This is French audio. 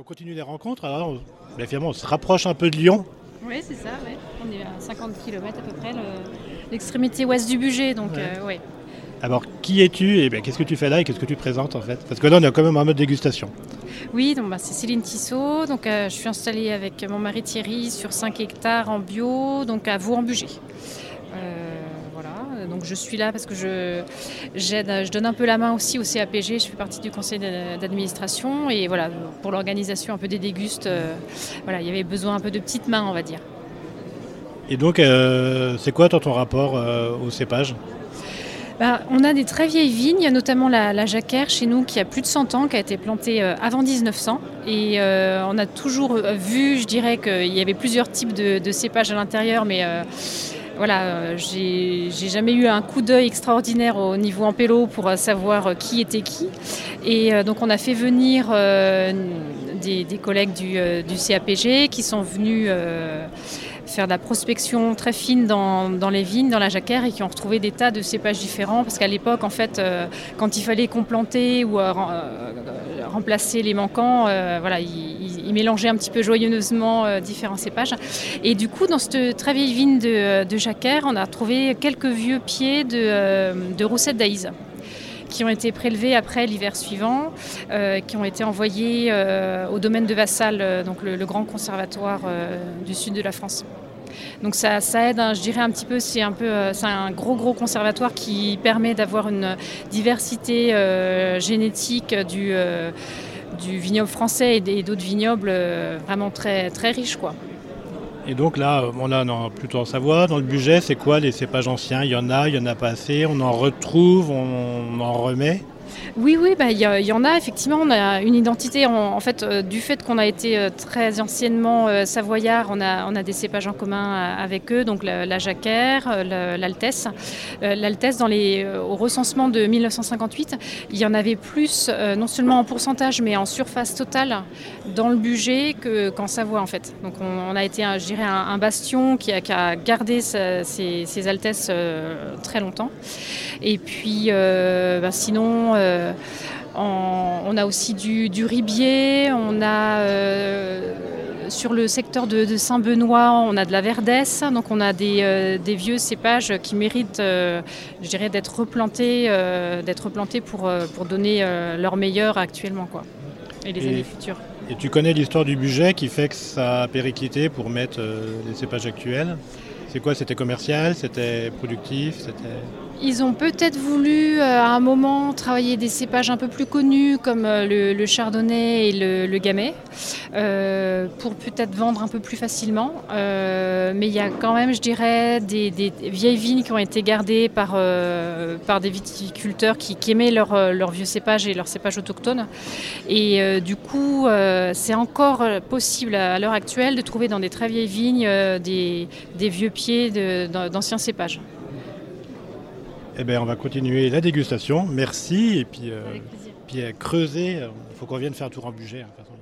on continue les rencontres. Alors, finalement, on se rapproche un peu de Lyon. Oui, c'est ça, ouais. on est à 50 km à peu près, l'extrémité ouest du budget. Donc, euh, ouais. Alors, qui es-tu et ben, qu'est-ce que tu fais là et qu'est-ce que tu présentes en fait? Parce que là, on est quand même en mode dégustation. Oui, donc bah, c'est Céline Tissot. Donc, euh, je suis installée avec mon mari Thierry sur 5 hectares en bio, donc à Vaux-en-Bugey. Euh, donc je suis là parce que je, donne un peu la main aussi au CAPG. Je fais partie du conseil d'administration et voilà, pour l'organisation un peu des dégustes, euh, voilà, il y avait besoin un peu de petites mains, on va dire. Et donc, c'est quoi ton rapport au cépage? Bah, on a des très vieilles vignes, notamment la, la, Jacquère chez nous qui a plus de 100 ans, qui a été plantée euh, avant 1900. Et euh, on a toujours vu, je dirais, qu'il y avait plusieurs types de, cépages à l'intérieur, mais euh, voilà, j'ai jamais eu un coup d'œil extraordinaire au niveau Ampello pour savoir qui était qui. Et donc on a fait venir des, collègues du, CAPG qui sont venus faire de la prospection très fine dans, les vignes, dans la jacquère, et qui ont retrouvé des tas de cépages différents. Parce qu'à l'époque, en fait, euh, quand il fallait complanter ou euh, euh, remplacer les manquants, voilà, ils, mélangeaient un petit peu joyeusement différents cépages. Et du coup, dans cette très vieille vigne de, de jacquère, on a trouvé quelques vieux pieds de, de roussettes d'Aïs qui ont été prélevés après l'hiver suivant, qui ont été envoyés au domaine de Vassal, donc le, grand conservatoire du sud de la France. Donc ça, aide, hein, je dirais un petit peu, c'est un peu, euh, c'est un gros gros conservatoire qui permet d'avoir une diversité euh, génétique du, euh, du vignoble français et d'autres vignobles vraiment très très riches quoi. Et donc là, on a plutôt en Savoie, dans le budget, c'est quoi les cépages anciens? Il y en a, il y en a pas assez, on en retrouve, on en remet? Oui, oui, bah, il y, en a effectivement. On a une identité en, fait euh, du fait qu'on a été euh, très anciennement euh, savoyard. On a, on a des cépages en commun avec eux, donc la, jacquère, l'altesse. L'altesse, dans les, au recensement de 1958, il y en avait plus, non seulement en pourcentage, mais en surface totale dans le budget qu'en Savoie en fait. Donc on, a été, je dirais, un, bastion qui a, gardé ses, altesses très longtemps. Et puis, bah, sinon. Euh, on a aussi du, ribier, on a euh, sur le secteur de, Saint-Benoît, on a de la verdesse, donc on a des, euh, vieux cépages qui méritent, je dirais, d'être replantés, d'être replantés pour, pour donner leur meilleur actuellement, quoi, et les années futures. Et tu connais l'histoire du budget qui fait que ça a périclité pour mettre les cépages actuels? C'est quoi? C'était commercial? C'était productif? C'était ils ont peut-être voulu euh, à un moment travailler des cépages un peu plus connus comme euh, le, chardonnay et le, gamay euh, pour peut-être vendre un peu plus facilement. mais il y a quand même, je dirais, des, vieilles vignes qui ont été gardées par, par des viticulteurs qui, aimaient leurs vieux cépages et leurs cépages autochtones. Et du coup, c'est encore possible à, l'heure actuelle de trouver dans des très vieilles vignes des, vieux pieds d'anciens cépages. Eh bien, on va continuer la dégustation. Merci. Et puis, euh, puis creuser. Il faut qu'on vienne faire un tour en budget. Hein.